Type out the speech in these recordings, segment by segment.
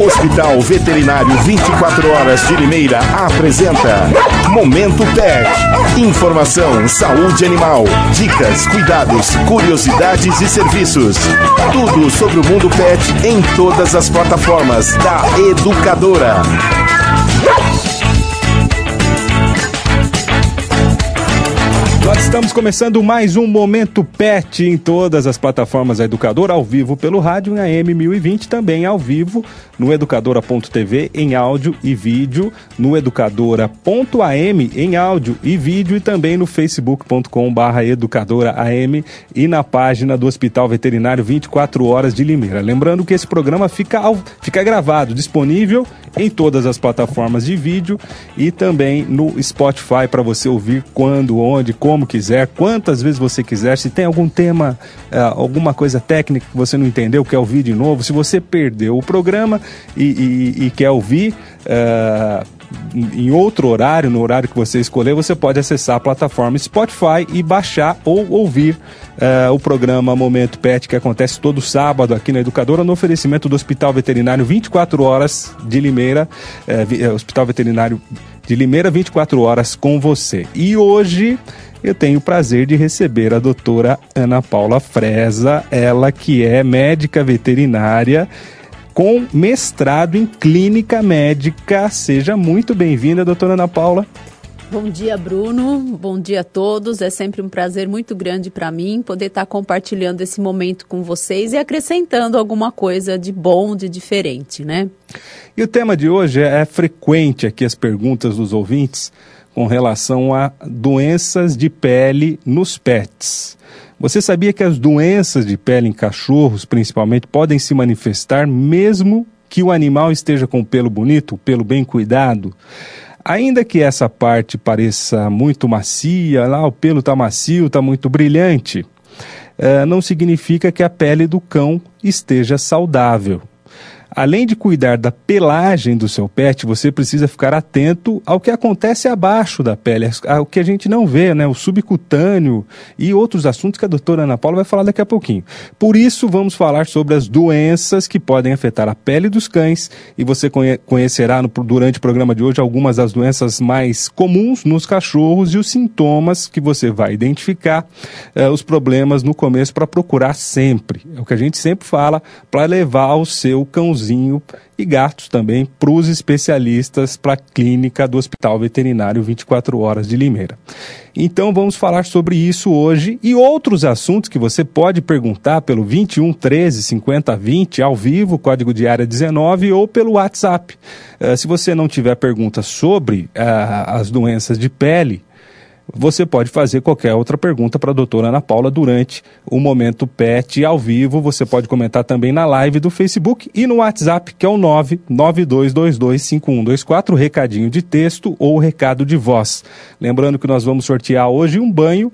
Hospital Veterinário 24 Horas de Limeira apresenta Momento Pet. Informação, saúde animal, dicas, cuidados, curiosidades e serviços. Tudo sobre o mundo pet em todas as plataformas da Educadora. Estamos começando mais um Momento Pet em todas as plataformas da Educadora, ao vivo pelo rádio em AM 1020, também ao vivo no educadora.tv em áudio e vídeo, no educadora.am em áudio e vídeo e também no facebook.com/barra educadoraam e na página do Hospital Veterinário 24 Horas de Limeira. Lembrando que esse programa fica, ao, fica gravado, disponível em todas as plataformas de vídeo e também no Spotify para você ouvir quando, onde, como quiser, quantas vezes você quiser. Se tem algum tema, uh, alguma coisa técnica que você não entendeu, quer ouvir de novo, se você perdeu o programa e, e, e quer ouvir. Uh, em outro horário, no horário que você escolher, você pode acessar a plataforma Spotify e baixar ou ouvir uh, o programa Momento Pet, que acontece todo sábado aqui na Educadora, no oferecimento do Hospital Veterinário 24 Horas de Limeira, uh, Hospital Veterinário de Limeira 24 Horas com você. E hoje eu tenho o prazer de receber a doutora Ana Paula Freza, ela que é médica veterinária com mestrado em clínica médica. Seja muito bem-vinda, doutora Ana Paula. Bom dia, Bruno. Bom dia a todos. É sempre um prazer muito grande para mim poder estar compartilhando esse momento com vocês e acrescentando alguma coisa de bom, de diferente, né? E o tema de hoje é, é frequente aqui as perguntas dos ouvintes com relação a doenças de pele nos pets. Você sabia que as doenças de pele em cachorros, principalmente, podem se manifestar mesmo que o animal esteja com o pelo bonito, o pelo bem cuidado? Ainda que essa parte pareça muito macia, lá o pelo está macio, está muito brilhante, uh, não significa que a pele do cão esteja saudável. Além de cuidar da pelagem do seu pet, você precisa ficar atento ao que acontece abaixo da pele, ao que a gente não vê, né? O subcutâneo e outros assuntos que a doutora Ana Paula vai falar daqui a pouquinho. Por isso, vamos falar sobre as doenças que podem afetar a pele dos cães e você conhecerá no, durante o programa de hoje algumas das doenças mais comuns nos cachorros e os sintomas que você vai identificar, eh, os problemas no começo para procurar sempre. É o que a gente sempre fala para levar o seu cãozinho cãozinho e gatos também para os especialistas para a clínica do Hospital Veterinário 24 Horas de Limeira. Então vamos falar sobre isso hoje e outros assuntos que você pode perguntar pelo 21 13 50 20 ao vivo, código de área 19 ou pelo WhatsApp. Uh, se você não tiver perguntas sobre uh, as doenças de pele, você pode fazer qualquer outra pergunta para a doutora Ana Paula durante o Momento PET ao vivo. Você pode comentar também na live do Facebook e no WhatsApp, que é o 992225124, recadinho de texto ou recado de voz. Lembrando que nós vamos sortear hoje um banho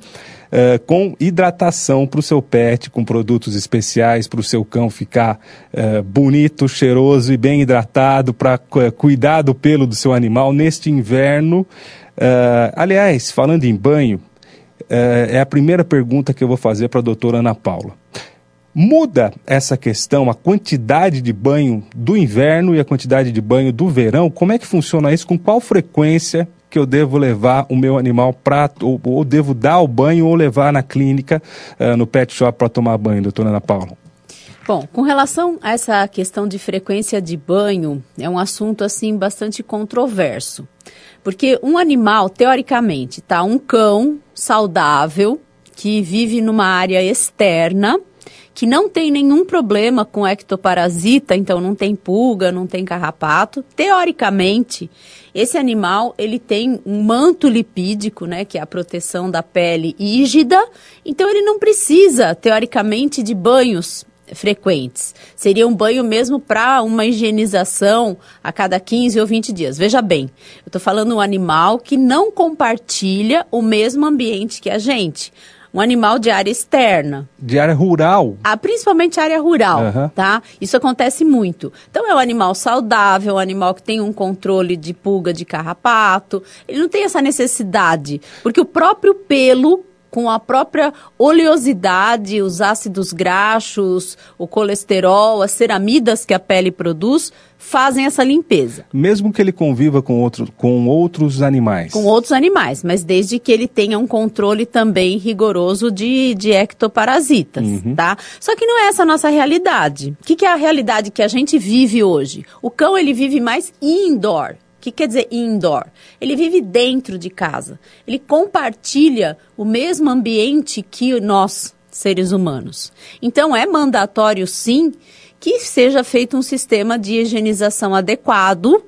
Uh, com hidratação para o seu pet, com produtos especiais para o seu cão ficar uh, bonito, cheiroso e bem hidratado, para uh, cuidar do pelo do seu animal neste inverno. Uh, aliás, falando em banho, uh, é a primeira pergunta que eu vou fazer para a doutora Ana Paula. Muda essa questão, a quantidade de banho do inverno e a quantidade de banho do verão? Como é que funciona isso? Com qual frequência que eu devo levar o meu animal para, ou, ou, devo dar o banho ou levar na clínica, uh, no pet shop para tomar banho, doutora Ana Paula? Bom, com relação a essa questão de frequência de banho, é um assunto assim bastante controverso. Porque um animal, teoricamente, tá? Um cão saudável que vive numa área externa, que não tem nenhum problema com ectoparasita, então não tem pulga, não tem carrapato. Teoricamente, esse animal ele tem um manto lipídico, né, que é a proteção da pele ígida, então ele não precisa, teoricamente, de banhos frequentes. Seria um banho mesmo para uma higienização a cada 15 ou 20 dias. Veja bem, eu estou falando um animal que não compartilha o mesmo ambiente que a gente. Um animal de área externa. De área rural. Ah, principalmente área rural, uhum. tá? Isso acontece muito. Então é um animal saudável, um animal que tem um controle de pulga de carrapato. Ele não tem essa necessidade, porque o próprio pelo com a própria oleosidade, os ácidos graxos, o colesterol, as ceramidas que a pele produz, fazem essa limpeza. Mesmo que ele conviva com, outro, com outros animais. Com outros animais, mas desde que ele tenha um controle também rigoroso de, de ectoparasitas, uhum. tá? Só que não é essa a nossa realidade. O que, que é a realidade que a gente vive hoje? O cão, ele vive mais indoor. Que quer dizer indoor? Ele vive dentro de casa. Ele compartilha o mesmo ambiente que nós, seres humanos. Então, é mandatório, sim, que seja feito um sistema de higienização adequado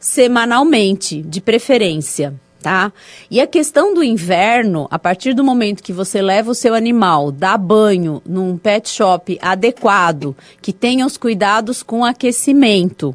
semanalmente, de preferência. Tá? E a questão do inverno, a partir do momento que você leva o seu animal, dá banho num pet shop adequado, que tenha os cuidados com aquecimento,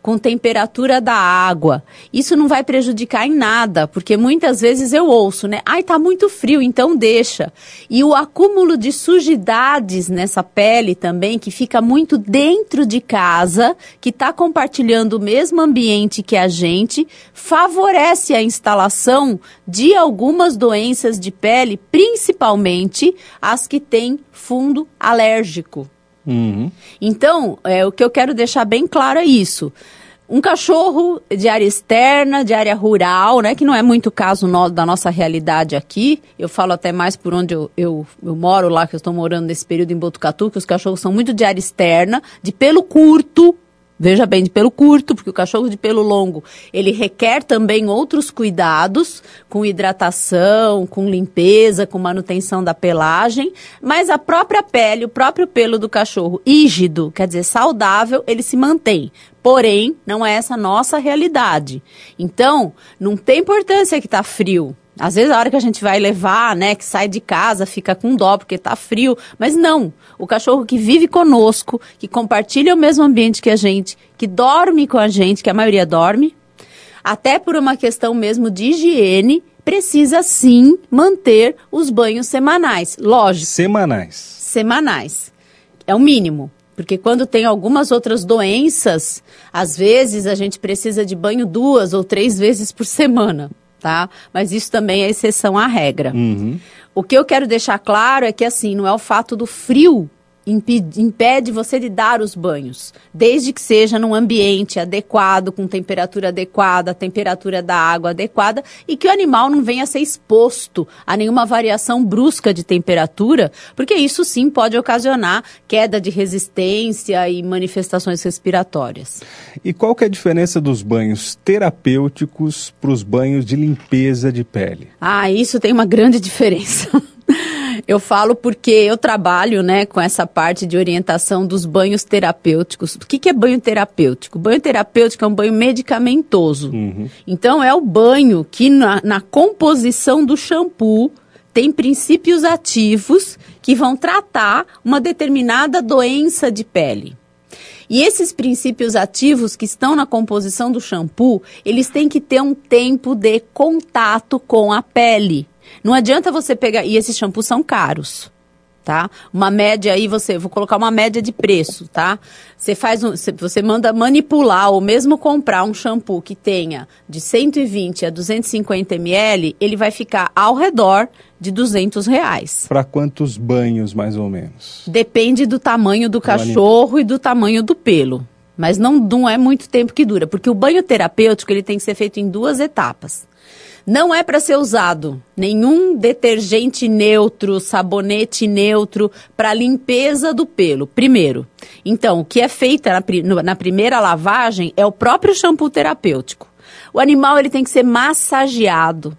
com temperatura da água. Isso não vai prejudicar em nada, porque muitas vezes eu ouço, né? Ai, tá muito frio, então deixa. E o acúmulo de sujidades nessa pele também, que fica muito dentro de casa, que está compartilhando o mesmo ambiente que a gente, favorece a instalação de algumas doenças de pele, principalmente as que têm fundo alérgico. Uhum. Então, é, o que eu quero deixar bem claro é isso. Um cachorro de área externa, de área rural, né, que não é muito caso no, da nossa realidade aqui. Eu falo até mais por onde eu, eu, eu moro lá, que eu estou morando nesse período em Botucatu, que os cachorros são muito de área externa, de pelo curto, Veja bem, de pelo curto, porque o cachorro de pelo longo, ele requer também outros cuidados, com hidratação, com limpeza, com manutenção da pelagem, mas a própria pele, o próprio pelo do cachorro rígido, quer dizer, saudável, ele se mantém. Porém, não é essa nossa realidade. Então, não tem importância que está frio. Às vezes a hora que a gente vai levar, né, que sai de casa, fica com dó porque tá frio, mas não. O cachorro que vive conosco, que compartilha o mesmo ambiente que a gente, que dorme com a gente, que a maioria dorme, até por uma questão mesmo de higiene, precisa sim manter os banhos semanais. Lógico. Semanais. Semanais. É o mínimo. Porque quando tem algumas outras doenças, às vezes a gente precisa de banho duas ou três vezes por semana tá? Mas isso também é exceção à regra. Uhum. O que eu quero deixar claro é que, assim, não é o fato do frio impede você de dar os banhos, desde que seja num ambiente adequado, com temperatura adequada, temperatura da água adequada e que o animal não venha a ser exposto a nenhuma variação brusca de temperatura, porque isso sim pode ocasionar queda de resistência e manifestações respiratórias. E qual que é a diferença dos banhos terapêuticos para os banhos de limpeza de pele? Ah, isso tem uma grande diferença. Eu falo porque eu trabalho né, com essa parte de orientação dos banhos terapêuticos. O que, que é banho terapêutico? Banho terapêutico é um banho medicamentoso. Uhum. Então, é o banho que na, na composição do shampoo tem princípios ativos que vão tratar uma determinada doença de pele. E esses princípios ativos que estão na composição do shampoo, eles têm que ter um tempo de contato com a pele. Não adianta você pegar. E esses shampoos são caros. Tá? Uma média aí, você, vou colocar uma média de preço, tá? Você faz um, você manda manipular ou mesmo comprar um shampoo que tenha de 120 a 250 ml, ele vai ficar ao redor de 200 reais. Para quantos banhos, mais ou menos? Depende do tamanho do cachorro e do tamanho do pelo. Mas não, não é muito tempo que dura, porque o banho terapêutico ele tem que ser feito em duas etapas. Não é para ser usado nenhum detergente neutro, sabonete neutro para limpeza do pelo. Primeiro. Então, o que é feito na, na primeira lavagem é o próprio shampoo terapêutico. O animal ele tem que ser massageado.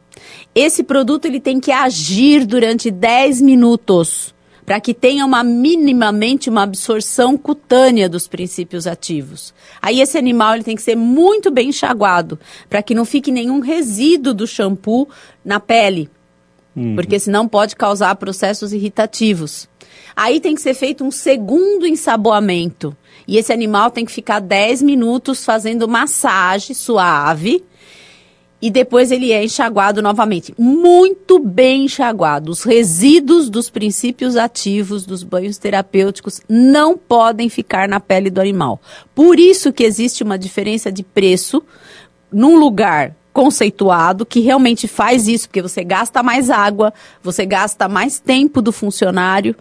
Esse produto ele tem que agir durante 10 minutos para que tenha uma minimamente uma absorção cutânea dos princípios ativos. Aí esse animal ele tem que ser muito bem enxaguado, para que não fique nenhum resíduo do shampoo na pele, uhum. porque senão pode causar processos irritativos. Aí tem que ser feito um segundo ensaboamento. E esse animal tem que ficar 10 minutos fazendo massagem suave e depois ele é enxaguado novamente. Muito bem enxaguado. Os resíduos dos princípios ativos dos banhos terapêuticos não podem ficar na pele do animal. Por isso que existe uma diferença de preço num lugar conceituado que realmente faz isso, porque você gasta mais água, você gasta mais tempo do funcionário.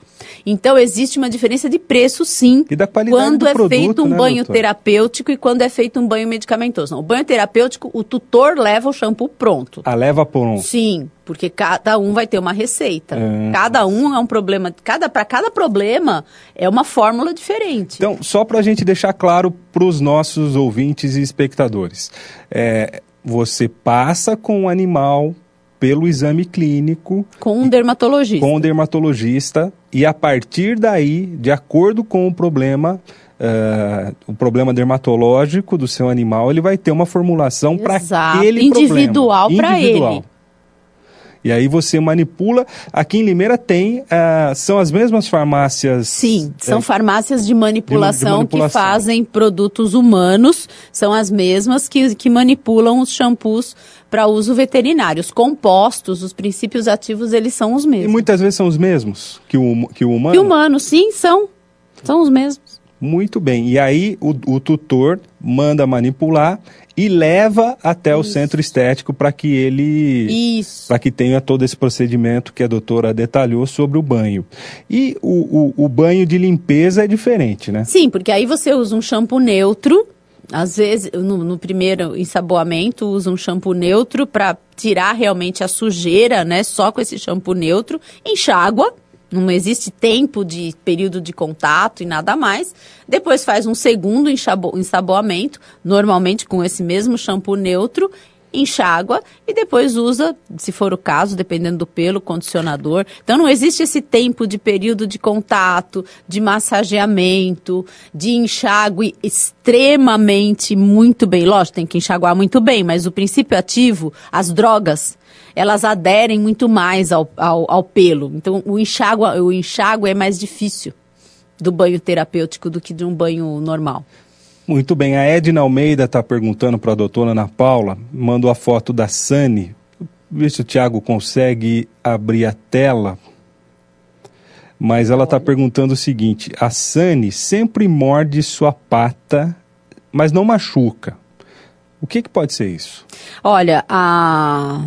Então existe uma diferença de preço, sim, e da qualidade quando do é produto, feito um né, banho doutor? terapêutico e quando é feito um banho medicamentoso. Não, o banho terapêutico, o tutor leva o shampoo pronto. A leva por um. Sim, porque cada um vai ter uma receita. É. Cada um é um problema, cada para cada problema é uma fórmula diferente. Então, só para a gente deixar claro para os nossos ouvintes e espectadores, é, você passa com o animal pelo exame clínico com um dermatologista. com o dermatologista e a partir daí, de acordo com o problema, eh, o problema dermatológico do seu animal, ele vai ter uma formulação para aquele Individual problema. pra ele. E aí você manipula. Aqui em Limeira tem, ah, são as mesmas farmácias. Sim, são eh, farmácias de manipulação, de manipulação. que fazem produtos humanos, são as mesmas que, que manipulam os shampoos para uso veterinário. Os compostos, os princípios ativos, eles são os E mesmos. muitas vezes são os mesmos que o, que o humano. E humanos, sim, são. São os mesmos. Muito bem. E aí o, o tutor manda manipular e leva até o centro estético para que ele Isso. para que tenha todo esse procedimento que a doutora detalhou sobre o banho. E o, o, o banho de limpeza é diferente, né? Sim, porque aí você usa um shampoo neutro. Às vezes, no, no primeiro ensaboamento, usa um shampoo neutro para tirar realmente a sujeira, né? Só com esse shampoo neutro. Enxágua. Não existe tempo de período de contato e nada mais. Depois faz um segundo ensaboamento, normalmente com esse mesmo shampoo neutro, enxágua e depois usa, se for o caso, dependendo do pelo, condicionador. Então não existe esse tempo de período de contato, de massageamento, de enxágue extremamente muito bem. Lógico, tem que enxaguar muito bem, mas o princípio ativo, as drogas, elas aderem muito mais ao, ao, ao pelo. Então o enxágue, o enxágue é mais difícil do banho terapêutico do que de um banho normal. Muito bem. A Edna Almeida está perguntando para a doutora Ana Paula, mandou a foto da Sani. Vê se o Tiago consegue abrir a tela. Mas ela está perguntando o seguinte: a Sani sempre morde sua pata, mas não machuca. O que, que pode ser isso? Olha, a,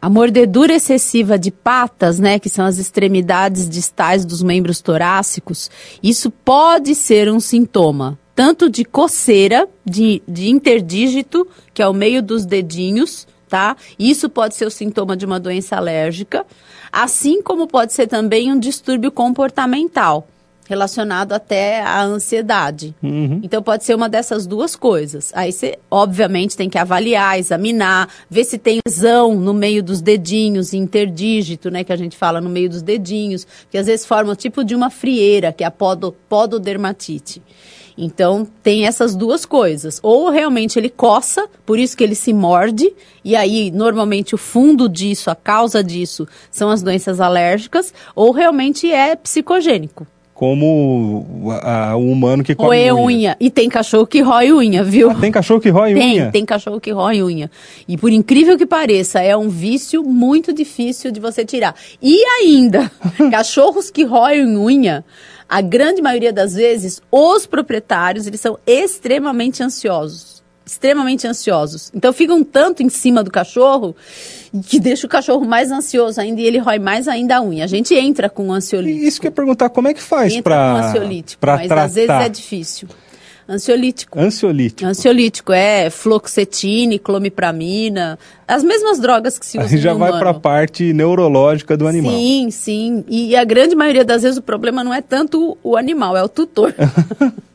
a mordedura excessiva de patas, né, que são as extremidades distais dos membros torácicos, isso pode ser um sintoma tanto de coceira, de, de interdígito, que é o meio dos dedinhos, tá? Isso pode ser o sintoma de uma doença alérgica, assim como pode ser também um distúrbio comportamental relacionado até à ansiedade. Uhum. Então pode ser uma dessas duas coisas. Aí você, obviamente, tem que avaliar, examinar, ver se tem lesão no meio dos dedinhos, interdígito, né, que a gente fala no meio dos dedinhos, que às vezes forma o tipo de uma frieira, que é a podo, pododermatite. Então, tem essas duas coisas. Ou realmente ele coça, por isso que ele se morde, e aí, normalmente, o fundo disso, a causa disso, são as doenças alérgicas, ou realmente é psicogênico. Como o, a- o humano que come Roer unha. unha. E tem cachorro que rói unha, viu? Ah, tem cachorro que rói Tem, unha? tem cachorro que rói unha. E por incrível que pareça, é um vício muito difícil de você tirar. E ainda, cachorros que roem unha, a grande maioria das vezes, os proprietários, eles são extremamente ansiosos. Extremamente ansiosos. Então ficam um tanto em cima do cachorro que deixa o cachorro mais ansioso ainda e ele rói mais ainda a unha. A gente entra com um ansiolítico. E Isso que eu ia perguntar, como é que faz com um para ansiolítico, para mas tratar? às vezes é difícil. Ansiolítico. Ansiolítico. Ansiolítico é fluoxetine, clomipramina, as mesmas drogas que se usam Aí já vai para a parte neurológica do animal. Sim, sim. E a grande maioria das vezes o problema não é tanto o animal, é o tutor.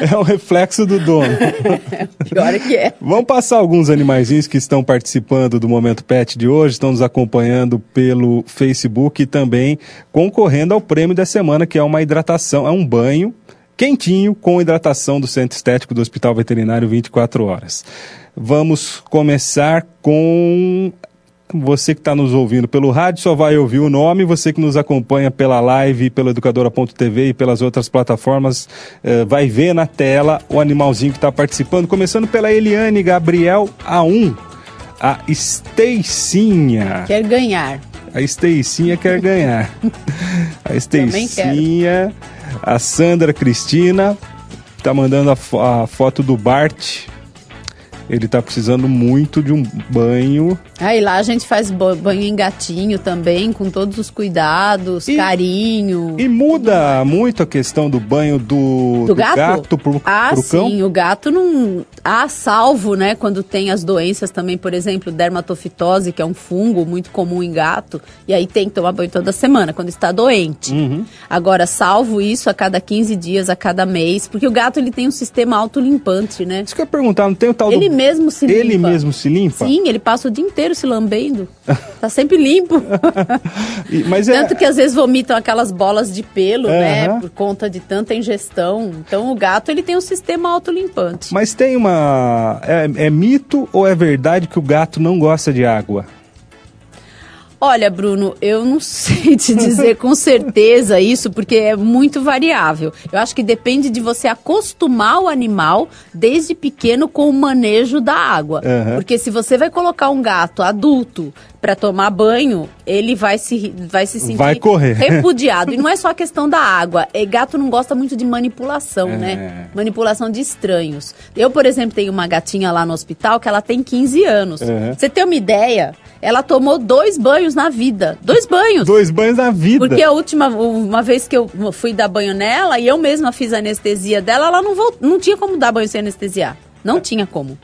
É um reflexo do dono. Pior é que é. Vamos passar alguns animaizinhos que estão participando do Momento Pet de hoje, estão nos acompanhando pelo Facebook e também concorrendo ao prêmio da semana, que é uma hidratação, é um banho quentinho com hidratação do Centro Estético do Hospital Veterinário 24 horas. Vamos começar com você que está nos ouvindo pelo rádio só vai ouvir o nome, você que nos acompanha pela live, pelo educadora.tv e pelas outras plataformas, eh, vai ver na tela o animalzinho que está participando, começando pela Eliane Gabriel A1, a Steicinha. Quer ganhar. A Steicinha quer ganhar. A Também Steicinha, a Sandra Cristina, tá mandando a, a foto do Bart. Ele está precisando muito de um banho. Aí lá a gente faz banho em gatinho também, com todos os cuidados, e, carinho. E muda muito a questão do banho do, do, do gato, gato pro, ah, pro cão? sim, o gato não... Ah, salvo, né, quando tem as doenças também, por exemplo, dermatofitose, que é um fungo muito comum em gato, e aí tem que tomar banho toda semana, quando está doente. Uhum. Agora, salvo isso a cada 15 dias, a cada mês, porque o gato ele tem um sistema autolimpante, né? Isso que eu ia perguntar, não tem o tal ele do... mesmo se limpa. Ele mesmo se limpa? Sim, ele passa o dia inteiro se lambendo. tá sempre limpo. Mas é... Tanto que às vezes vomitam aquelas bolas de pelo, uhum. né? Por conta de tanta ingestão. Então o gato ele tem um sistema autolimpante. Mas tem uma. É, é mito ou é verdade que o gato não gosta de água? Olha, Bruno, eu não sei te dizer com certeza isso, porque é muito variável. Eu acho que depende de você acostumar o animal desde pequeno com o manejo da água. Uhum. Porque se você vai colocar um gato adulto para tomar banho, ele vai se, vai se sentir vai correr. repudiado. e não é só a questão da água. É, gato não gosta muito de manipulação, é. né? Manipulação de estranhos. Eu, por exemplo, tenho uma gatinha lá no hospital que ela tem 15 anos. Uhum. Você tem uma ideia? Ela tomou dois banhos na vida. Dois banhos. Dois banhos na vida. Porque a última uma vez que eu fui dar banho nela e eu mesma fiz a anestesia dela, ela não, voltou, não tinha como dar banho sem anestesiar. Não tinha como.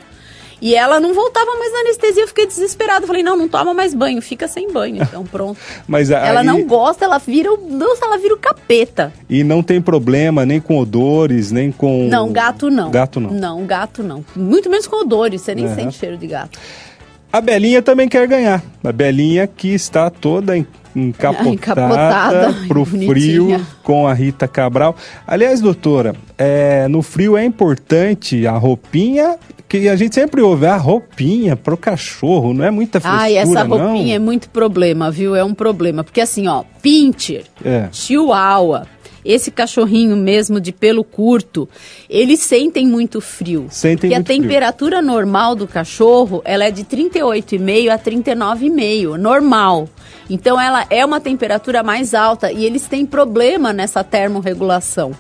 E ela não voltava mais na anestesia, eu fiquei desesperada. Falei, não, não toma mais banho, fica sem banho. Então, pronto. Mas Ela aí... não gosta, ela vira o. Nossa, ela vira o capeta. E não tem problema nem com odores, nem com. Não, gato não. Gato não. Não, gato não. Muito menos com odores, você nem uhum. sente cheiro de gato. A Belinha também quer ganhar. A Belinha que está toda encapotada, encapotada pro frio com a Rita Cabral. Aliás, doutora, é, no frio é importante a roupinha que a gente sempre ouve, a roupinha pro cachorro, não é muita frescura, Ai, essa roupinha não. é muito problema, viu? É um problema, porque assim, ó, pincher, é. chihuahua, esse cachorrinho mesmo de pelo curto, eles sentem muito frio. Sentem porque muito a temperatura frio. normal do cachorro, ela é de 38,5 a 39,5, normal. Então ela é uma temperatura mais alta e eles têm problema nessa termorregulação.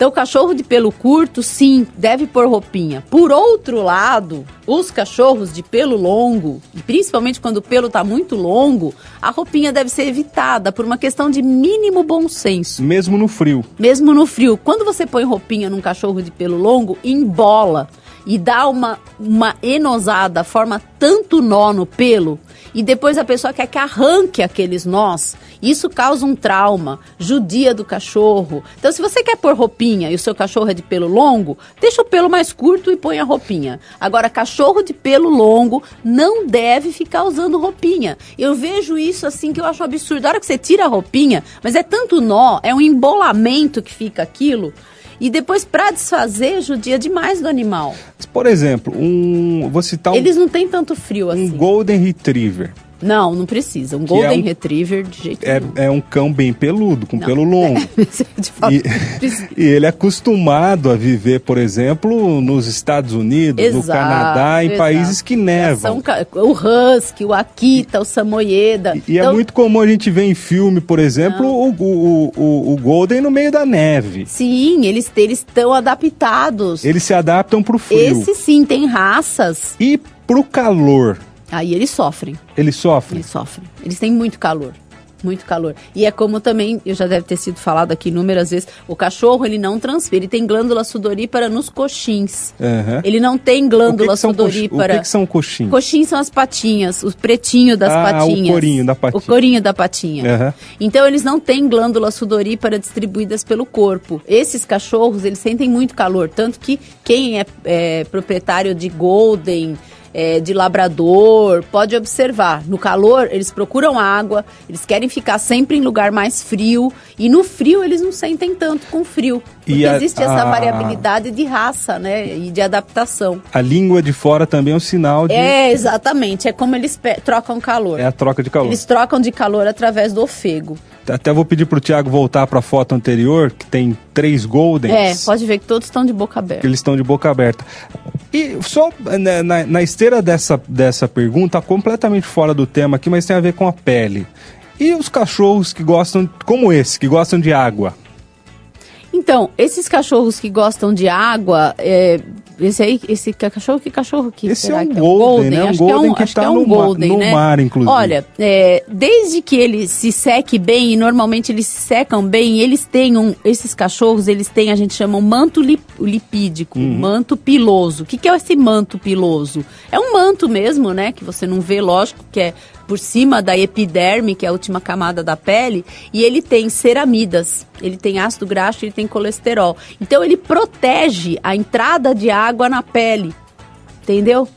Então, cachorro de pelo curto, sim, deve pôr roupinha. Por outro lado, os cachorros de pelo longo, e principalmente quando o pelo está muito longo, a roupinha deve ser evitada por uma questão de mínimo bom senso. Mesmo no frio. Mesmo no frio. Quando você põe roupinha num cachorro de pelo longo, embola e dá uma, uma enosada, forma tanto nó no pelo, e depois a pessoa quer que arranque aqueles nós, isso causa um trauma, judia do cachorro. Então, se você quer pôr roupinha e o seu cachorro é de pelo longo, deixa o pelo mais curto e põe a roupinha. Agora, cachorro de pelo longo não deve ficar usando roupinha. Eu vejo isso assim que eu acho absurdo. A hora que você tira a roupinha, mas é tanto nó, é um embolamento que fica aquilo. E depois, para desfazer, judia demais do animal. Por exemplo, um. Vou citar um. Eles não têm tanto frio assim. Um Golden Retriever. Não, não precisa. Um Golden é um, Retriever de jeito é, nenhum. É um cão bem peludo, com não. pelo longo. e, e, ele é acostumado a viver, por exemplo, nos Estados Unidos, exato, no Canadá, em exato. países que nevam. o Husky, o Akita, o Samoyeda. E, e é então, é muito comum a gente ver em filme, por exemplo, o, o, o, o, Golden no meio da neve. Sim, eles estão adaptados. Eles se adaptam para o frio. Esse sim, tem raças. E para o calor? Aí eles sofrem. Eles sofrem? Eles sofrem. Eles têm muito calor. Muito calor. E é como também, eu já deve ter sido falado aqui inúmeras vezes, o cachorro ele não transpira, ele tem glândula sudorípara nos coxins. Uhum. Ele não tem glândula o que que sudorípara. O que, que, são coxins? Coxins são as patinhas, o pretinho das ah, patinhas. o corinho da patinha. O corinho da patinha. Uhum. Então eles não têm glândula sudorípara distribuídas pelo corpo. Esses cachorros, eles sentem muito calor, tanto que quem é, é proprietário de golden, é, de labrador, pode observar. No calor, eles procuram água, eles querem ficar sempre em lugar mais frio. E no frio, eles não sentem tanto com frio. Porque a, existe essa a, variabilidade de raça, né? E de adaptação. A língua de fora também é um sinal de. É, exatamente. É como eles trocam calor. É a troca de calor. Eles trocam de calor através do ofego. Até vou pedir para o Tiago voltar para a foto anterior, que tem três Goldens. É, pode ver que todos estão de boca aberta. Eles estão de boca aberta. E só né, na, na esteira dessa, dessa pergunta, completamente fora do tema aqui, mas tem a ver com a pele. E os cachorros que gostam, como esse, que gostam de água? Então, esses cachorros que gostam de água, é, esse aí, esse cachorro, que cachorro que Esse será é um que golden, né? Um Acho golden que é um, que acho tá é um no golden, no né? mar, inclusive. Olha, é, desde que ele se seque bem, e normalmente eles se secam bem, eles têm um, esses cachorros, eles têm, a gente chama um manto lip- lipídico, Uhum. manto piloso. O que, que é esse manto piloso? É um manto mesmo, né? Que você não vê, lógico, que é por cima da epiderme, que é a última camada da pele, e ele tem ceramidas, ele tem ácido graxo, ele tem colesterol. Então ele protege a entrada de água na pele, entendeu?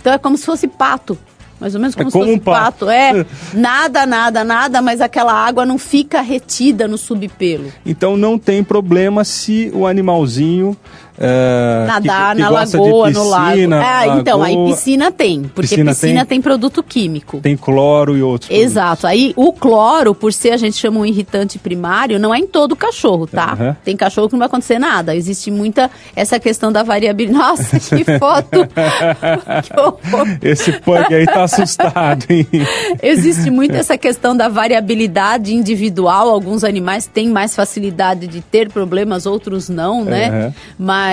Então é como se fosse pato. Mais ou menos como, É se como fosse um pato. pato. É, nada, nada, nada, mas aquela água não fica retida no subpelo. Então não tem problema se o animalzinho é, Nadar que, que na lagoa, de no lago. piscina, É, então, aí lagoa, piscina tem, porque Piscina piscina, tem? tem? produto químico. tem cloro e outros. Exato. Aí o cloro, por ser a gente chama um irritante primário, não é em todo cachorro, tá? Aham. Tem cachorro que não vai acontecer nada. Existe muita essa questão da variabilidade. Nossa, que foto! que horror! Esse pug aí tá assustado, hein? Existe muito essa questão da variabilidade individual. Alguns animais têm mais facilidade de ter problemas, outros não, né? Uhum. Mas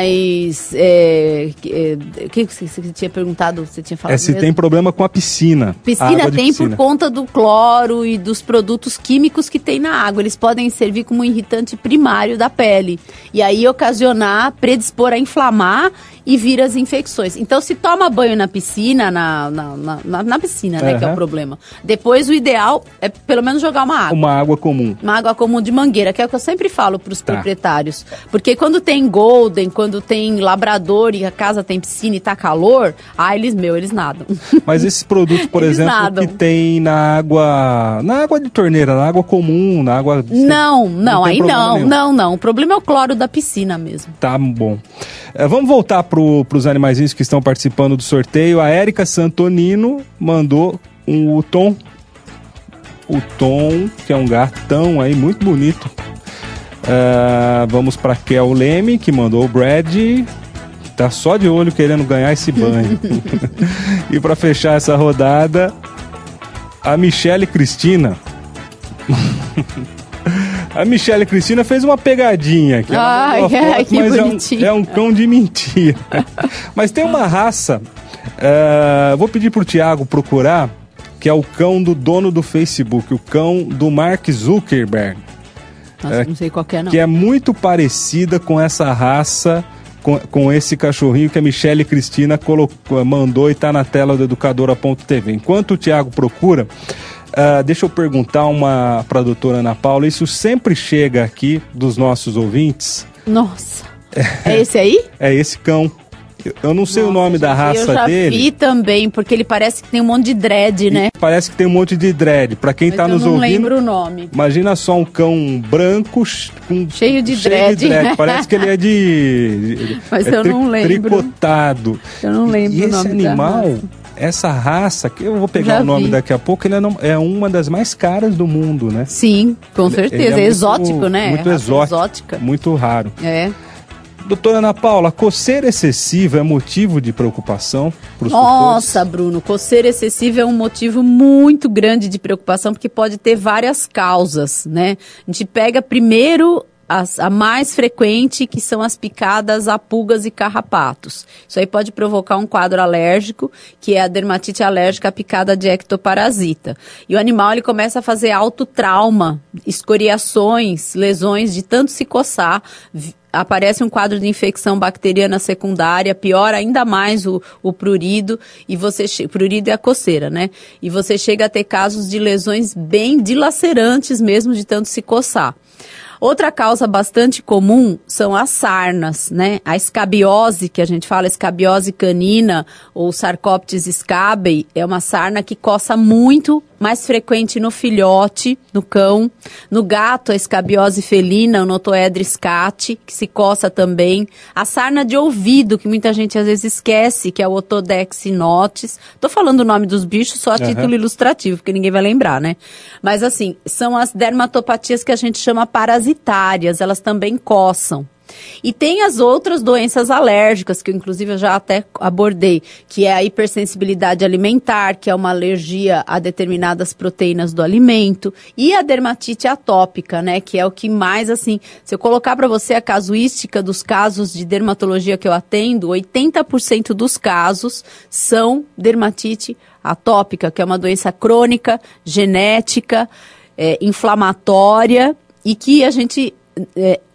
é, é, o que você, você tinha perguntado? Você tinha falado É se mesmo? tem problema com a piscina. Piscina de tem piscina. por conta do cloro e dos produtos químicos que tem na água. Eles podem servir como irritante primário da pele. E aí ocasionar, predispor a inflamar e vir as infecções. Então, se toma banho na piscina, na, na, na- na- na piscina, né, que é o problema. Depois, o ideal é pelo menos jogar uma água. Uma água comum. Uma água comum de mangueira, que é o que eu sempre falo para os Tá. proprietários. Porque quando tem golden, quando tem labrador e a casa tem piscina e tá calor, ah, eles, meu, eles nadam. Mas esses produtos, por exemplo, nadam. que tem na água. Na água de torneira, na água comum, na água. Não, não, tem aí não, nenhum. não, não. O problema é o cloro da piscina mesmo. Tá bom. É, vamos voltar para os animaizinhos que estão participando do sorteio. A Érica Santonino mandou um, o Tom. O Tom, que é um gatão aí, muito bonito. É, vamos para Kel Leme, que mandou o Brad. Tá só de olho querendo ganhar esse banho. e para fechar essa rodada, a Michele Cristina. A Michele Cristina fez uma pegadinha aqui. Ela Ai, mandou a ai, que mas é um- é um cão de mentira. mas tem uma raça, eh, vou pedir pro Tiago procurar, que é o cão do dono do Facebook, o cão do Mark Zuckerberg, Nossa, É, não sei qual que é, não. que é muito parecida com essa raça, com, com esse cachorrinho que a Michele Cristina colocou, mandou e tá na tela do educadora.tv. Enquanto o Tiago procura, ah, deixa eu perguntar uma para a doutora Ana Paula, isso sempre chega aqui dos nossos ouvintes, Nossa. É esse aí? é esse cão. Eu, eu não sei o Nossa, nome da raça Eu já dele. vi também, porque ele parece que tem um monte de dread, né? E Parece que tem um monte de dread. Para quem Mas tá eu nos não ouvindo, lembro o nome. imagina só um cão branco com Cheio de cheio dread. Parece que ele é de, de- Mas é eu não lembro. tricotado. Eu não lembro E o esse animal, essa raça, que eu vou pegar Já o nome vi. daqui a pouco, ele é, não- é uma das mais caras do mundo, né? Sim, com Ele- certeza. é muito- exótico, né? Muito É exótico. exótica. Muito raro. É. Doutora Ana Paula, coceira excessiva é motivo de preocupação para os Nossa, Bruno, coceira excessiva é um motivo muito grande de preocupação, porque pode ter várias causas, né? A gente pega primeiro as- a mais frequente, que são as picadas a pulgas e carrapatos. Isso aí pode provocar um quadro alérgico, que é a dermatite alérgica picada de ectoparasita. E o animal ele começa a fazer autotrauma, escoriações, lesões de tanto se coçar, aparece um quadro de infecção bacteriana secundária, piora ainda mais o, o prurido, e você prurido é a coceira, né? E você chega a ter casos de lesões bem dilacerantes mesmo de tanto se coçar. Outra causa bastante comum são as sarnas, né? A escabiose, que a gente fala escabiose canina ou Sarcoptes scabei, é uma sarna que coça muito, mais frequente no filhote, no cão. No gato, a escabiose felina, o Notoedris cati, que se coça também. A sarna de ouvido, que muita gente às vezes esquece, que é o Otodex sinotis. Tô falando o nome dos bichos só a Aham. título ilustrativo, porque ninguém vai lembrar, né? Mas assim, são as dermatopatias que a gente chama parasitárias, elas também coçam. E tem as outras doenças alérgicas, que eu, inclusive eu já até abordei, que é a hipersensibilidade alimentar, que é uma alergia a determinadas proteínas do alimento, e a dermatite atópica, né, que é o que mais, assim, se eu colocar para você a casuística dos casos de dermatologia que eu atendo, 80% dos casos são dermatite atópica, que é uma doença crônica, genética, é, inflamatória, e que a gente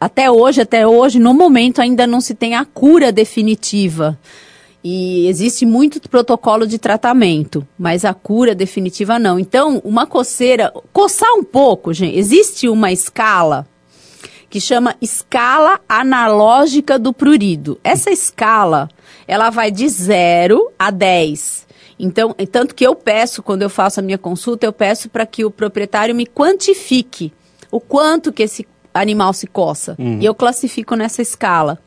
até hoje, até hoje, no momento, ainda não se tem a cura definitiva. E existe muito protocolo de tratamento, mas a cura definitiva não. Então, uma coceira, coçar um pouco, gente, existe uma escala que chama escala analógica do prurido. Essa escala, ela vai de 0 a 10. Então, tanto que eu peço, quando eu faço a minha consulta, eu peço para que o proprietário me quantifique o quanto que esse animal se coça. Uhum. E eu classifico nessa escala.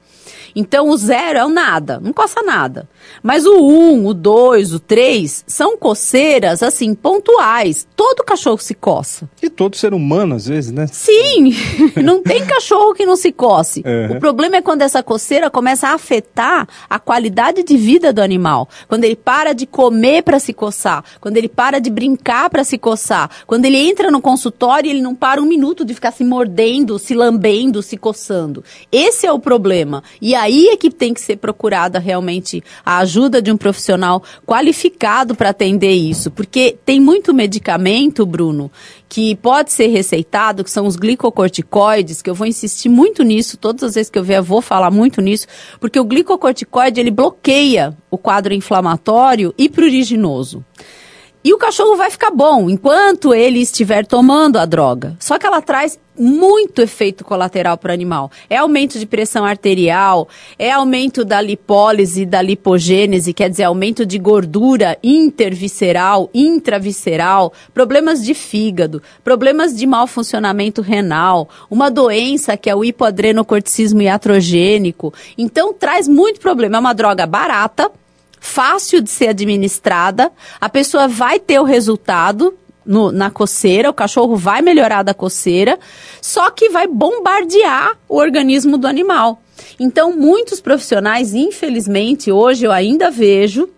Então o zero é o nada, não coça nada. Mas o um, o dois, o três são coceiras assim pontuais. Todo cachorro se coça. E todo ser humano às vezes, né? Sim, não tem cachorro que não se coce. Uhum. O problema é quando essa coceira começa a afetar a qualidade de vida do animal. Quando ele para de comer para se coçar, quando ele para de brincar para se coçar, quando ele entra no consultório e ele não para um minuto de ficar se mordendo, se lambendo, se coçando. Esse é o problema. E aí é que tem que ser procurada realmente a ajuda de um profissional qualificado para atender isso, porque tem muito medicamento, Bruno, que pode ser receitado, que são os glicocorticoides, que eu vou insistir muito nisso, todas as vezes que eu vier eu vou falar muito nisso, porque o glicocorticoide ele bloqueia o quadro inflamatório e pruriginoso. E o cachorro vai ficar bom enquanto ele estiver tomando a droga. Só que ela traz muito efeito colateral para o animal. É aumento de pressão arterial, é aumento da lipólise, da lipogênese, quer dizer, aumento de gordura intervisceral, intravisceral, problemas de fígado, problemas de mau funcionamento renal, uma doença que é o hipoadrenocorticismo iatrogênico. Então traz muito problema. É uma droga barata, fácil de ser administrada, a pessoa vai ter o resultado no, na coceira, o cachorro vai melhorar da coceira, só que vai bombardear o organismo do animal. Então, muitos profissionais, infelizmente, hoje eu ainda vejo,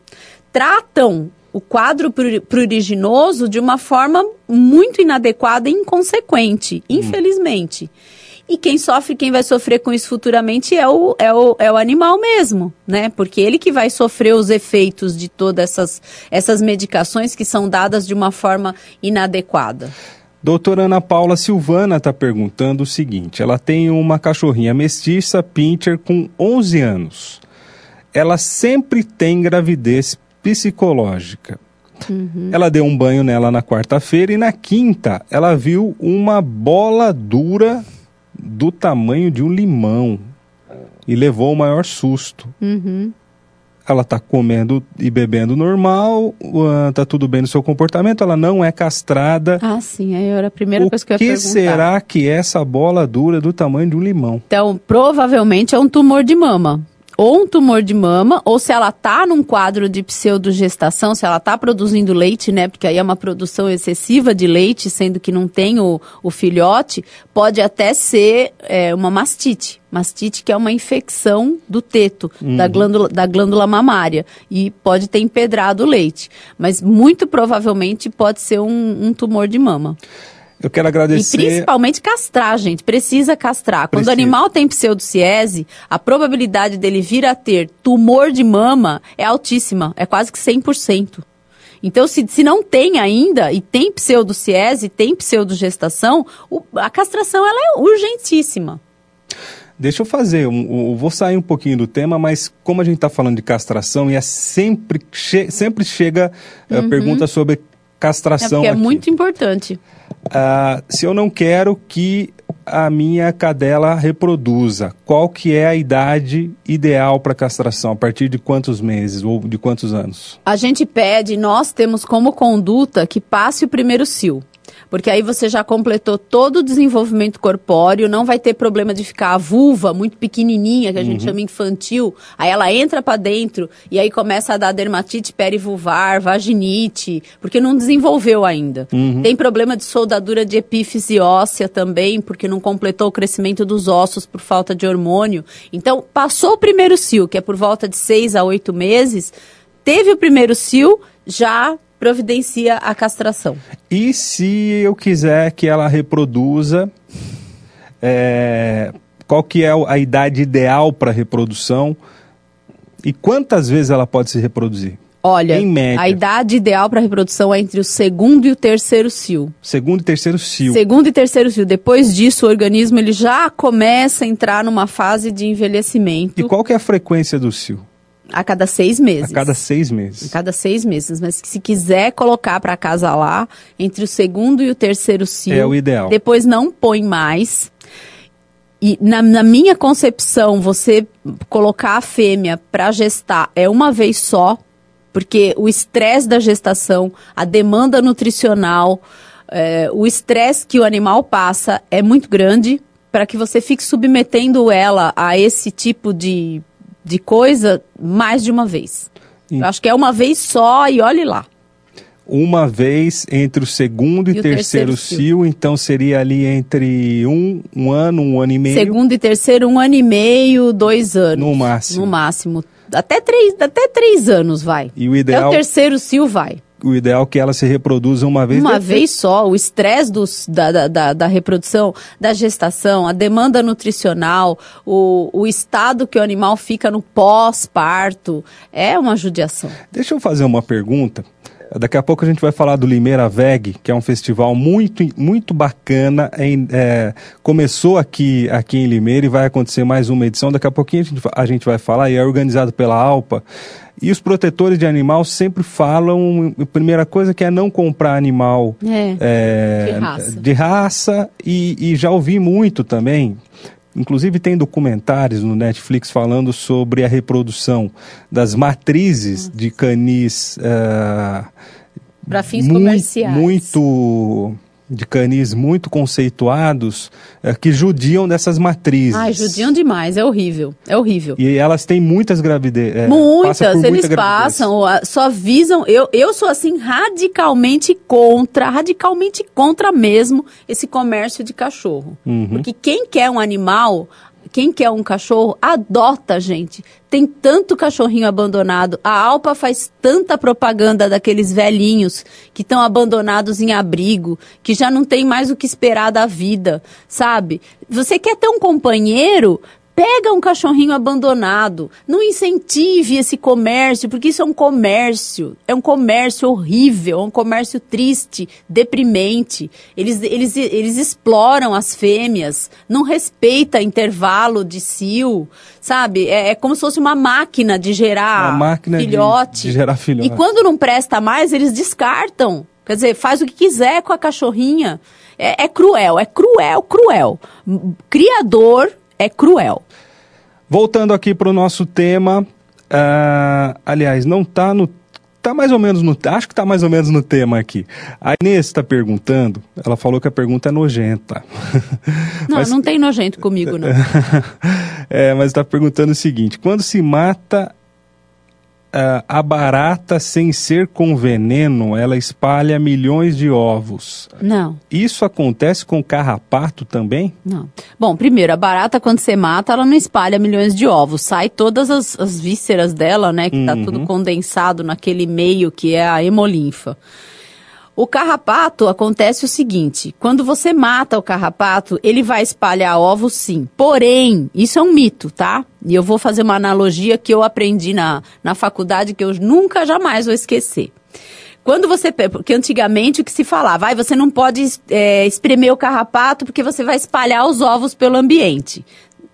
tratam o quadro pruriginoso de uma forma muito inadequada e inconsequente, hum. E quem sofre, quem vai sofrer com isso futuramente é o, é o, é o animal mesmo, né? Porque ele que vai sofrer os efeitos de todas essas, essas medicações que são dadas de uma forma inadequada. Doutora Ana Paula Silvana está perguntando o seguinte: ela tem uma cachorrinha mestiça, pincher, com 11 anos. Ela sempre tem gravidez psicológica. Uhum. Ela deu um banho nela na quarta-feira e na quinta ela viu uma bola dura do tamanho de um limão e levou o maior susto. Uhum. Ela está comendo e bebendo normal, está tudo bem no seu comportamento, ela não é castrada. Ah, sim, aí era a primeira o coisa que eu ia perguntar. O que será que é essa bola dura do tamanho de um limão? Então, provavelmente é um tumor de mama ou um tumor de mama, ou se ela está num quadro de pseudogestação, se ela está produzindo leite, né? Porque aí é uma produção excessiva de leite, sendo que não tem o, o filhote, pode até ser é, uma mastite. Mastite que é uma infecção do teto, uhum. da, glândula, da glândula mamária, e pode ter empedrado o leite. Mas muito provavelmente pode ser um, um tumor de mama. Eu quero agradecer. E principalmente castrar, gente. Precisa castrar. Precisa. Quando o animal tem pseudociese, a probabilidade dele vir a ter tumor de mama é altíssima. É quase que 100%. Então, se, se não tem ainda, e tem pseudociese, tem pseudogestação, o, a castração ela é urgentíssima. Deixa eu fazer, vou sair um pouquinho do tema, mas como a gente está falando de castração, e é sempre, che sempre chega a uhum. pergunta sobre castração. É, porque é muito importante. Uh, se eu não quero que a minha cadela reproduza, qual que é a idade ideal para castração? A partir de quantos meses ou de quantos anos? A gente pede, nós temos como conduta que passe o primeiro cio. Porque aí você já completou todo o desenvolvimento corpóreo, não vai ter problema de ficar a vulva muito pequenininha, que a gente chama infantil, aí ela entra para dentro e aí começa a dar dermatite perivulvar, vaginite, porque não desenvolveu ainda. Tem problema de soldadura de epífise óssea também, porque não completou o crescimento dos ossos por falta de hormônio. Então, passou o primeiro cio, que é por volta de seis a oito meses, teve o primeiro cio, já providencia a castração. E se eu quiser que ela reproduza, é, qual que é a idade ideal para reprodução e quantas vezes ela pode se reproduzir? Olha, Em média. a idade ideal para reprodução é entre o segundo e o terceiro cio. Segundo e terceiro cio. Segundo e terceiro cio. Depois disso, o organismo ele já começa a entrar numa fase de envelhecimento E qual que é a frequência do cio? A cada seis meses. A cada seis meses. A cada seis meses. Mas se quiser colocar para acasalar entre o segundo e o terceiro cio, É o ideal. depois não põe mais. E na, na minha concepção, você colocar a fêmea para gestar é uma vez só, porque o estresse da gestação, a demanda nutricional, eh, o estresse que o animal passa é muito grande para que você fique submetendo ela a esse tipo de, de coisa mais de uma vez. Acho que é uma vez só e olhe lá. Uma vez entre o segundo e, E o terceiro, terceiro cio. cio, então seria ali entre um, um ano, um ano e meio. Segundo e terceiro, um ano e meio, dois anos. No máximo. No máximo. Até três, até três anos vai. E o Até ideal, o terceiro cio vai. O ideal é que ela se reproduza uma vez. Uma vez só, o estresse dos- da, da, da, da reprodução, da gestação, a demanda nutricional, o, o estado que o animal fica no pós-parto, é uma judiação. Deixa eu fazer uma pergunta. Daqui a pouco a gente vai falar do Limeira Veg, que é um festival muito, muito bacana. Em, é, começou aqui, aqui em Limeira e vai acontecer mais uma edição. Daqui a pouquinho a gente, a gente vai falar e é organizado pela Alpa. E os protetores de animal sempre falam, a primeira coisa que é não comprar animal É. é, De raça. de raça, e, e já ouvi muito também. Inclusive tem documentários no Netflix falando sobre a reprodução das matrizes de canis eh, Para fins mui- comerciais. muito de canis muito conceituados eh, que judiam dessas matrizes. Ai, judiam demais, é horrível. É horrível. E elas têm muitas gravidez. eh, Muitas, passam por eles muita passam, só visam. Eu, eu sou assim radicalmente contra, radicalmente contra mesmo esse comércio de cachorro. Uhum. Porque quem quer um animal, quem quer um cachorro, adota, gente. Tem tanto cachorrinho abandonado. A Alpa faz tanta propaganda daqueles velhinhos que estão abandonados em abrigo, que já não tem mais o que esperar da vida, sabe? Você quer ter um companheiro? Pega um cachorrinho abandonado, não incentive esse comércio, porque isso é um comércio, é um comércio horrível, é um comércio triste, deprimente. Eles, eles, eles exploram as fêmeas, não respeita intervalo de cio, sabe? É, é como se fosse uma máquina de gerar Uma máquina de- filhote. de gerar filhote. E quando não presta mais, eles descartam. Quer dizer, faz o que quiser com a cachorrinha. É, é cruel, é cruel, cruel. Criador é cruel. Voltando aqui para o nosso tema, ah, aliás, não está no. Tá mais ou menos no. Acho que tá mais ou menos no tema aqui. A Inês está perguntando, ela falou que a pergunta é nojenta. Não, Mas- não tem nojento comigo, não. é, mas está perguntando o seguinte: quando se mata ah, a barata sem ser com veneno, ela espalha milhões de ovos. Não, Isso acontece com carrapato também? não. Bom, primeiro, a barata, quando você mata, ela não espalha milhões de ovos. Sai todas as, as vísceras dela, né? Que tá tudo condensado naquele meio que é a hemolinfa. O carrapato acontece o seguinte: quando você mata o carrapato, ele vai espalhar ovos sim. Porém, isso é um mito, tá? E eu vou fazer uma analogia que eu aprendi na, na faculdade que eu nunca jamais vou esquecer. Quando você. Porque antigamente o que se falava, vai, você não pode é, espremer o carrapato porque você vai espalhar os ovos pelo ambiente.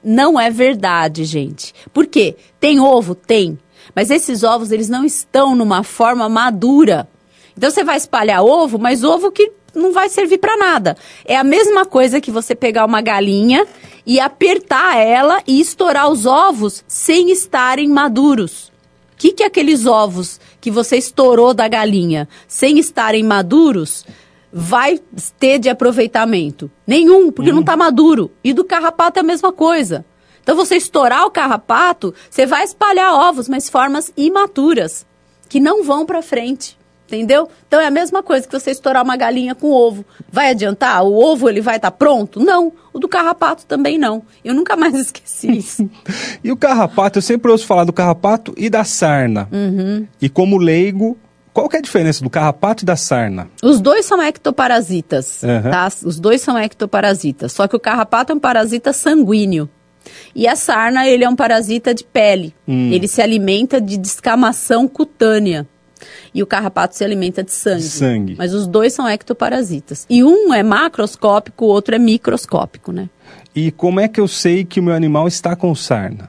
Não é verdade, gente. Por quê? Tem ovo? Tem. Mas esses ovos, eles não estão numa forma madura. Então você vai espalhar ovo, mas ovo que não vai servir para nada. É a mesma coisa que você pegar uma galinha e apertar ela e estourar os ovos sem estarem maduros. O que, que aqueles ovos que você estourou da galinha sem estarem maduros vai ter de aproveitamento? Nenhum, porque não está maduro. E do carrapato é a mesma coisa. Então, você estourar o carrapato, você vai espalhar ovos, mas formas imaturas, que não vão para frente. Entendeu? Então é a mesma coisa que você estourar uma galinha com ovo. Vai adiantar? O ovo ele vai estar tá pronto? Não. O do carrapato também não. Eu nunca mais esqueci isso. e o carrapato, eu sempre ouço falar do carrapato e da sarna. Uhum. E como leigo, qual que é a diferença do carrapato e da sarna? Os dois são ectoparasitas, uhum. tá? Os dois são ectoparasitas. Só que o carrapato é um parasita sanguíneo. E a sarna, ele é um parasita de pele. Hum. Ele se alimenta de descamação cutânea. E o carrapato se alimenta de sangue. sangue. Mas os dois são ectoparasitas. E um é macroscópico, o outro é microscópico, né? E como é que eu sei que o meu animal está com sarna?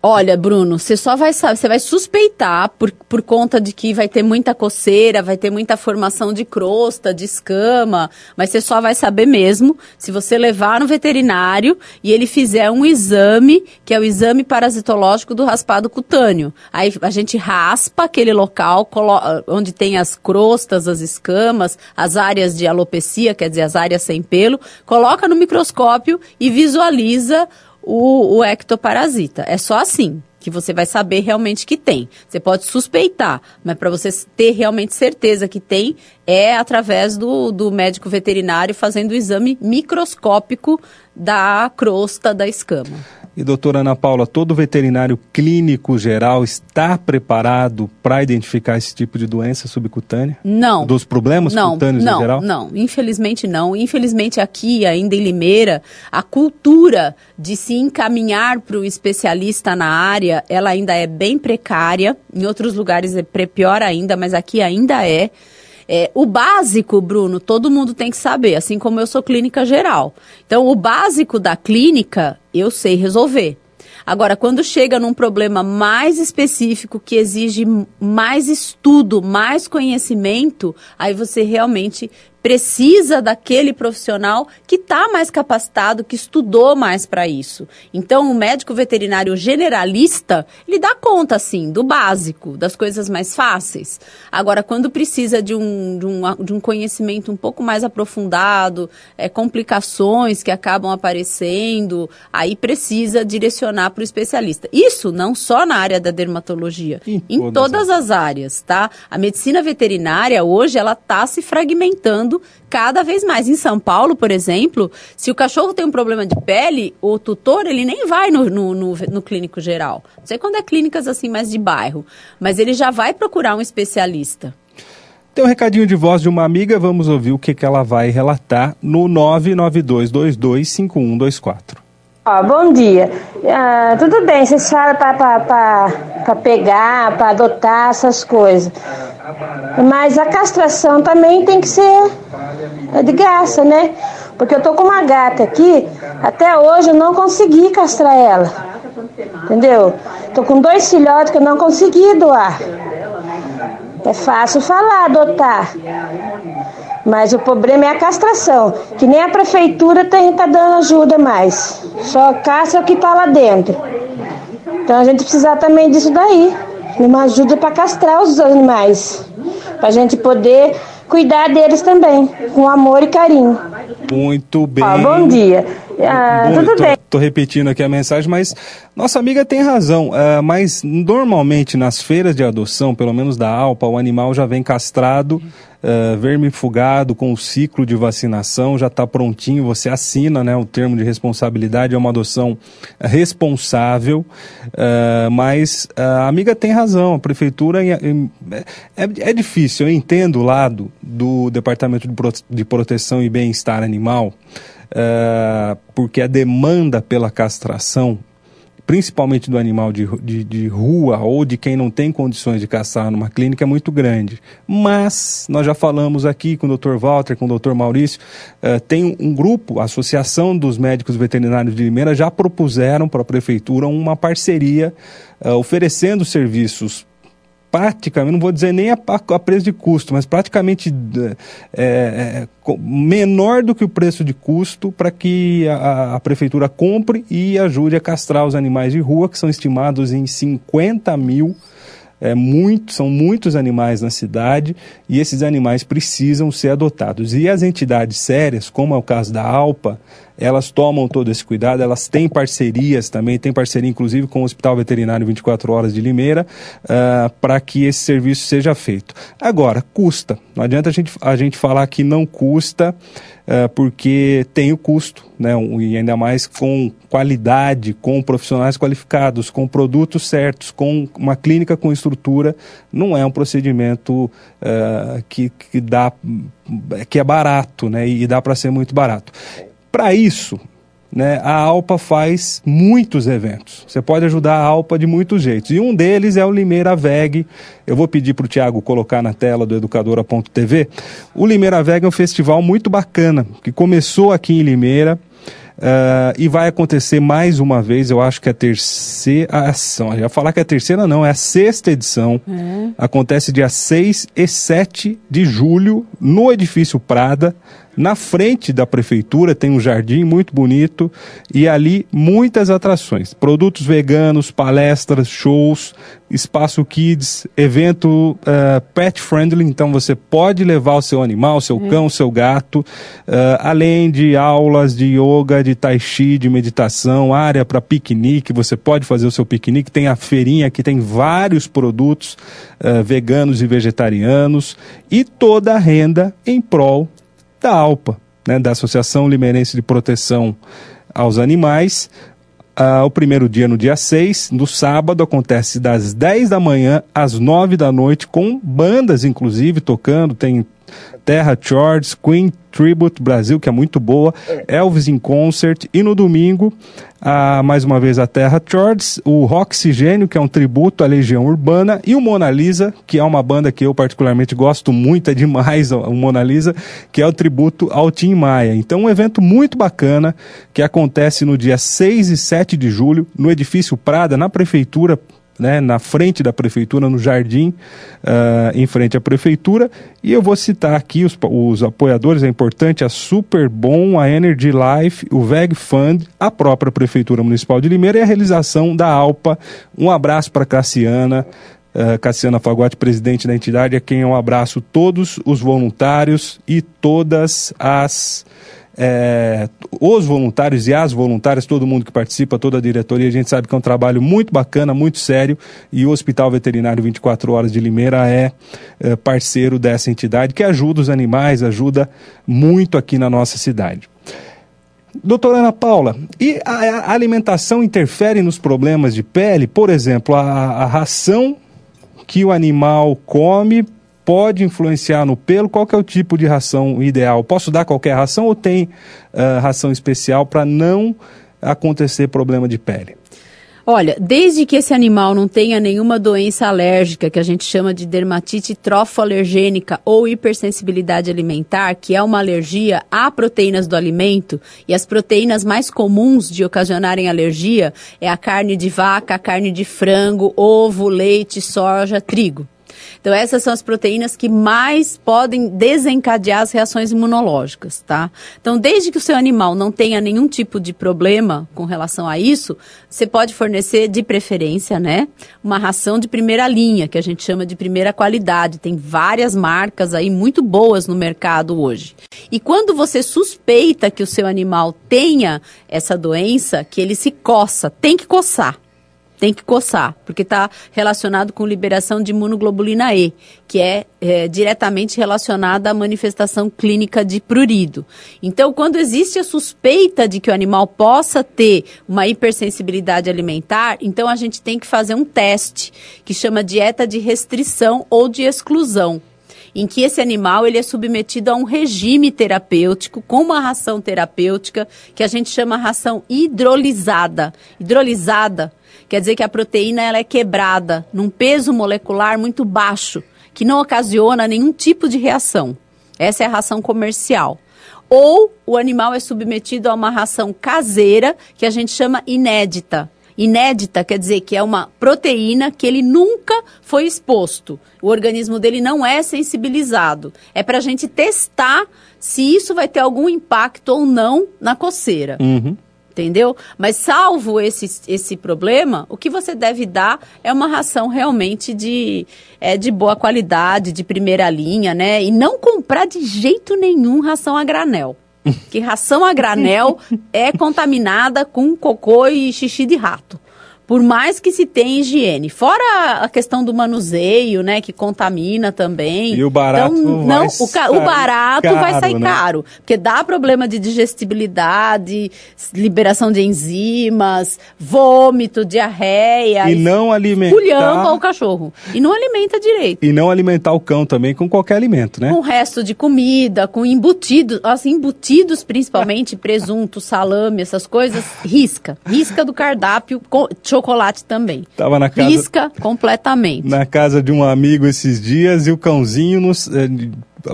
Olha, Bruno, você só vai saber, você vai suspeitar por, por conta de que vai ter muita coceira, vai ter muita formação de crosta, de escama, mas você só vai saber mesmo se você levar no veterinário e ele fizer um exame, que é o exame parasitológico do raspado cutâneo. Aí a gente raspa aquele local onde tem as crostas, as escamas, as áreas de alopecia, quer dizer, as áreas sem pelo, coloca no microscópio e visualiza o, o ectoparasita. É só assim que você vai saber realmente que tem. Você pode suspeitar, mas para você ter realmente certeza que tem, é através do, do médico veterinário fazendo o exame microscópico da crosta da escama. E doutora Ana Paula, todo veterinário clínico geral está preparado para identificar esse tipo de doença subcutânea? Não. Dos problemas não, cutâneos não, em geral? Não, infelizmente não. Infelizmente aqui, ainda em Limeira, a cultura de se encaminhar para o especialista na área, ela ainda é bem precária. Em outros lugares é pior ainda, mas aqui ainda é. É, o básico, Bruno, todo mundo tem que saber, assim como eu sou clínica geral. Então, o básico da clínica, eu sei resolver. Agora, quando chega num problema mais específico que exige mais estudo, mais conhecimento, aí você realmente precisa daquele profissional que está mais capacitado, que estudou mais para isso. Então, o médico veterinário generalista, ele dá conta, assim, do básico, das coisas mais fáceis. Agora, quando precisa de um, de um, de um conhecimento um pouco mais aprofundado, é, complicações que acabam aparecendo, aí precisa direcionar para o especialista. Isso não só na área da dermatologia, em, em todas, todas as áreas, tá? A medicina veterinária, hoje, ela está se fragmentando cada vez mais. Em São Paulo, por exemplo, se o cachorro tem um problema de pele, o tutor ele nem vai no, no, no, no clínico geral. Não sei quando é clínicas assim mais de bairro, mas ele já vai procurar um especialista. Tem um recadinho de voz de uma amiga, vamos ouvir o que, que ela vai relatar no 992225124. Ó, bom dia. Ah, tudo bem, vocês falam para pegar, para adotar essas coisas. Mas a castração também tem que ser de graça, né? Porque eu tô com uma gata aqui, até hoje eu não consegui castrar ela. Entendeu? Tô com dois filhotes que eu não consegui doar. É fácil falar, adotar. Mas o problema é a castração, que nem a prefeitura tem tá dando ajuda mais. Só castra o que está lá dentro. Então a gente precisa também disso daí, uma ajuda para castrar os animais, para a gente poder cuidar deles também, com amor e carinho. Muito bem. Ah, bom dia. Ah, bom, tudo tô, bem. Estou repetindo aqui a mensagem, mas nossa amiga tem razão. Uh, mas normalmente nas feiras de adoção, pelo menos da Alpa, o animal já vem castrado uh, vermifugado com o ciclo de vacinação, já está prontinho, você assina né, o termo de responsabilidade, é uma adoção responsável, uh, mas a amiga tem razão, a prefeitura é, é, é difícil, eu entendo o lado do Departamento de Proteção e Bem-Estar Animal, Uh, porque a demanda pela castração principalmente do animal de, de, de, rua ou de quem não tem condições de caçar numa clínica, é muito grande. Mas, nós já falamos aqui com o Dr. Walter, com o Dr. Maurício, uh, tem um grupo, a Associação dos Médicos Veterinários de Limeira, já propuseram para a Prefeitura uma parceria uh, oferecendo serviços praticamente, não vou dizer nem a, a preço de custo, mas praticamente é, é, menor do que o preço de custo para que a, a, prefeitura compre e ajude a castrar os animais de rua, que são estimados em 50 mil é muito, são muitos animais na cidade e esses animais precisam ser adotados. E as entidades sérias, como é o caso da ALPA, elas tomam todo esse cuidado, elas têm parcerias também, tem parceria inclusive com o Hospital Veterinário 24 Horas de Limeira, uh, para que esse serviço seja feito. Agora, custa. Não adianta a gente, a gente falar que não custa, uh, porque tem o custo, né? e ainda mais com qualidade, com profissionais qualificados, com produtos certos, com uma clínica com estrutura, não é um procedimento uh, que, que dá que é barato, né? E dá para ser muito barato. Para isso, né, a Alpa faz muitos eventos. Você pode ajudar a Alpa de muitos jeitos. E um deles é o Limeira Veg. Eu vou pedir para o Tiago colocar na tela do educadora.tv. O Limeira Veg é um festival muito bacana, que começou aqui em Limeira. Uh, e vai acontecer mais uma vez, eu acho que é a terceira ação. Já falar que é a terceira, não, é a sexta edição. É. Acontece dia 6 e 7 de julho no edifício Prada. Na frente da prefeitura tem um jardim muito bonito e ali muitas atrações. Produtos veganos, palestras, shows, espaço kids, evento uh, pet friendly, então você pode levar o seu animal, seu é. cão, seu gato, uh, além de aulas de yoga, de tai chi, de meditação, área para piquenique, você pode fazer o seu piquenique, tem a feirinha que tem vários produtos uh, veganos e vegetarianos e toda a renda em prol da ALPA, né, da Associação Limeirense de Proteção aos Animais. Uh, o primeiro dia no dia 6, no sábado, acontece das 10 da manhã às 9 da noite, com bandas, inclusive, tocando. Tem Terra Chords, Queen Tribute Brasil, que é muito boa, Elvis in Concert, e no domingo, a, mais uma vez a Terra Chords, o Roxigênio, que é um tributo à Legião Urbana, e o Mona Lisa, que é uma banda que eu particularmente gosto muito, é demais o Mona Lisa, que é o tributo ao Tim Maia. Então, um evento muito bacana, que acontece no dia 6 e 7 de julho, no edifício Prada, na Prefeitura né, na frente da prefeitura, no jardim, uh, em frente à prefeitura. E eu vou citar aqui os, os apoiadores, é importante, a Super Bom, a Energy Life, o VEG Fund, a própria Prefeitura Municipal de Limeira e a realização da ALPA. Um abraço para Cassiana. Uh, Cassiana Fagotti, presidente da entidade, a quem eu abraço todos os voluntários e todas as é, os voluntários e as voluntárias, todo mundo que participa, toda a diretoria, a gente sabe que é um trabalho muito bacana, muito sério, e o Hospital Veterinário 24 Horas de Limeira é, é parceiro dessa entidade que ajuda os animais, ajuda muito aqui na nossa cidade. Doutora Ana Paula, e a, a alimentação interfere nos problemas de pele? Por exemplo, a, a ração que o animal come pode influenciar no pelo? Qual que é o tipo de ração ideal? Posso dar qualquer ração ou tem uh, ração especial para não acontecer problema de pele? Olha, desde que esse animal não tenha nenhuma doença alérgica, que a gente chama de dermatite trofoalergênica ou hipersensibilidade alimentar, que é uma alergia a proteínas do alimento, e as proteínas mais comuns de ocasionarem alergia é a carne de vaca, a carne de frango, ovo, leite, soja, trigo. Então, essas são as proteínas que mais podem desencadear as reações imunológicas, tá? Então, desde que o seu animal não tenha nenhum tipo de problema com relação a isso, você pode fornecer, de preferência, né, uma ração de primeira linha, que a gente chama de primeira qualidade. Tem várias marcas aí muito boas no mercado hoje. E quando você suspeita que o seu animal tenha essa doença, que ele se coça, tem que coçar tem que coçar, porque está relacionado com liberação de imunoglobulina E, que é, é, diretamente relacionada à manifestação clínica de prurido. Então, quando existe a suspeita de que o animal possa ter uma hipersensibilidade alimentar, então a gente tem que fazer um teste que chama dieta de restrição ou de exclusão em que esse animal ele é submetido a um regime terapêutico com uma ração terapêutica que a gente chama ração hidrolisada. Hidrolisada Quer dizer que a proteína ela é quebrada num peso molecular muito baixo, que não ocasiona nenhum tipo de reação. Essa é a ração comercial. Ou o animal é submetido a uma ração caseira, que a gente chama inédita. Inédita quer dizer que é uma proteína que ele nunca foi exposto. O organismo dele não é sensibilizado. É para a gente testar se isso vai ter algum impacto ou não na coceira. Uhum. Entendeu? Mas salvo esse, esse problema, o que você deve dar é uma ração realmente de, é, de boa qualidade, de primeira linha, né? E não comprar de jeito nenhum ração a granel. Que ração a granel é contaminada com cocô e xixi de rato por mais que se tenha higiene. Fora a questão do manuseio, né, que contamina também. E o barato então, não, o, ca o, barato caro, vai sair né? caro, porque dá problema de digestibilidade, liberação de enzimas, vômito, diarreia. E não alimentar. Culhamba o cachorro. E não alimenta direito. E não alimentar o cão também com qualquer alimento, né? Com resto de comida, com embutidos, assim, embutidos principalmente, presunto, salame, essas coisas, risca. Risca do cardápio, chocolate também. Tava na casa. Pisca completamente. Na casa de um amigo esses dias e o cãozinho nos, eh,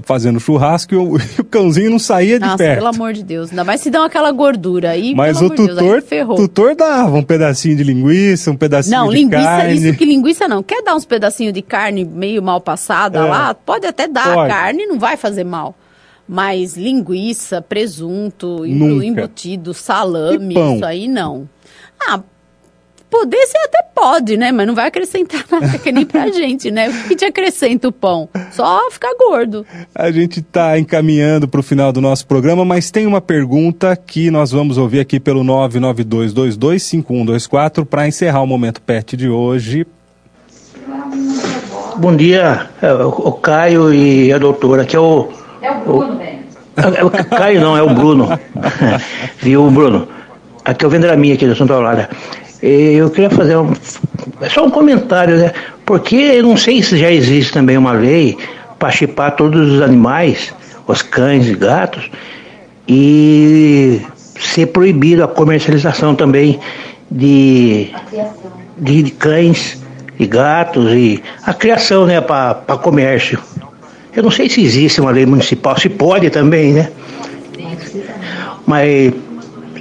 fazendo churrasco e o, e o, cãozinho não saía de Nossa, perto. pelo amor de Deus. Ainda mais se dão aquela gordura aí. Mas o tutor, Deus, tutor dava um pedacinho de linguiça, um pedacinho não, de linguiça, carne. Isso que linguiça não. Quer dar uns pedacinhos de carne meio mal passada é. lá? Pode até dar pode. a carne, não vai fazer mal. Mas linguiça, presunto, Nunca. embutido, salame, isso aí não. Ah, Poder você até pode, né? Mas não vai acrescentar nada que nem pra gente, né? O que te acrescenta o pão? Só ficar gordo. A gente está encaminhando para o final do nosso programa, mas tem uma pergunta que nós vamos ouvir aqui pelo 992225124 para encerrar o Momento Pet de hoje. Bom dia, é, o Caio e a doutora. Aqui é o. É o Bruno, velho. É o Caio não, é o Bruno. Viu, Bruno? Aqui é o Vendraminha aqui do Santa Aurora. Eu queria fazer um, só um comentário, né? Porque eu não sei se já existe também uma lei para chipar todos os animais, os cães e gatos, e ser proibido a comercialização também de, de cães e gatos e a criação né, para comércio. Eu não sei se existe uma lei municipal, se pode também, né? Mas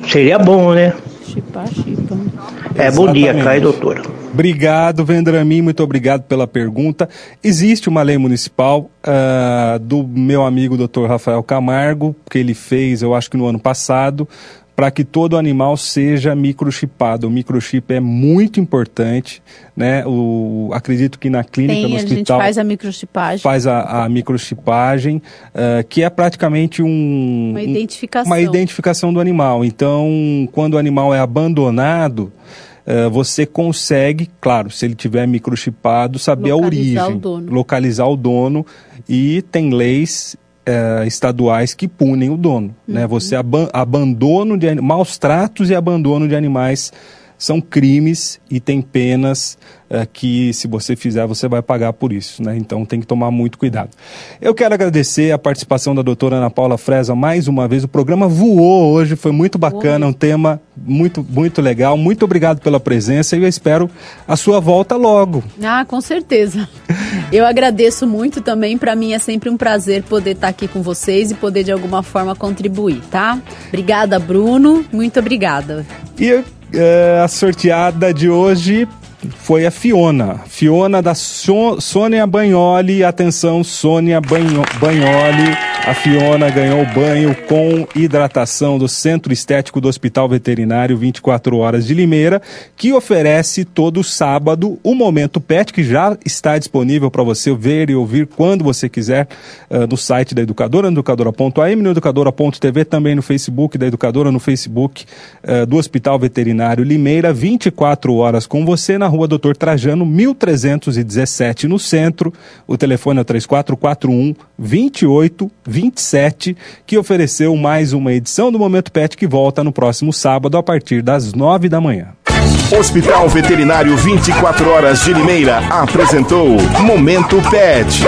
seria bom, né? Chipar, chipa. É, bom dia, Caio doutora. Obrigado, Vendramin, muito obrigado pela pergunta. Existe uma lei municipal uh, do meu amigo doutor Rafael Camargo, que ele fez, eu acho que no ano passado, para que todo animal seja microchipado. O microchip é muito importante, né? O, acredito que na clínica, Tem, no hospital... a gente faz a microchipagem. Faz a, a microchipagem, uh, que é praticamente um... Uma identificação. Uma identificação do animal. Então, quando o animal é abandonado... Uh, você consegue, claro, se ele tiver microchipado, saber localizar a origem, o localizar o dono e tem leis uh, estaduais que punem o dono. Né? Uhum. Né? Você ab abandono de maus tratos e abandono de animais são crimes e tem penas é, que se você fizer você vai pagar por isso, né? Então tem que tomar muito cuidado. Eu quero agradecer a participação da doutora Ana Paula Fresa mais uma vez. O programa voou hoje, foi muito bacana, um tema muito, muito legal. Muito obrigado pela presença e eu espero a sua volta logo. Ah, com certeza. Eu agradeço muito também. Para mim é sempre um prazer poder estar aqui com vocês e poder de alguma forma contribuir, tá? Obrigada, Bruno. Muito obrigada. E é, a sorteada de hoje foi a Fiona. Fiona da so Sônia Banholi. Atenção, Sônia Banho Banholi. A Fiona ganhou banho com hidratação do Centro Estético do Hospital Veterinário 24 Horas de Limeira, que oferece todo sábado o Momento Pet, que já está disponível para você ver e ouvir quando você quiser uh, no site da Educadora, no educadora.am, no educadora.tv, também no Facebook da Educadora, no Facebook uh, do Hospital Veterinário Limeira, 24 horas com você na rua Doutor Trajano, 1317 no centro. O telefone é 3441 2827, que ofereceu mais uma edição do Momento Pet que volta no próximo sábado a partir das nove da manhã. Hospital Veterinário 24 Horas de Limeira apresentou Momento Pet.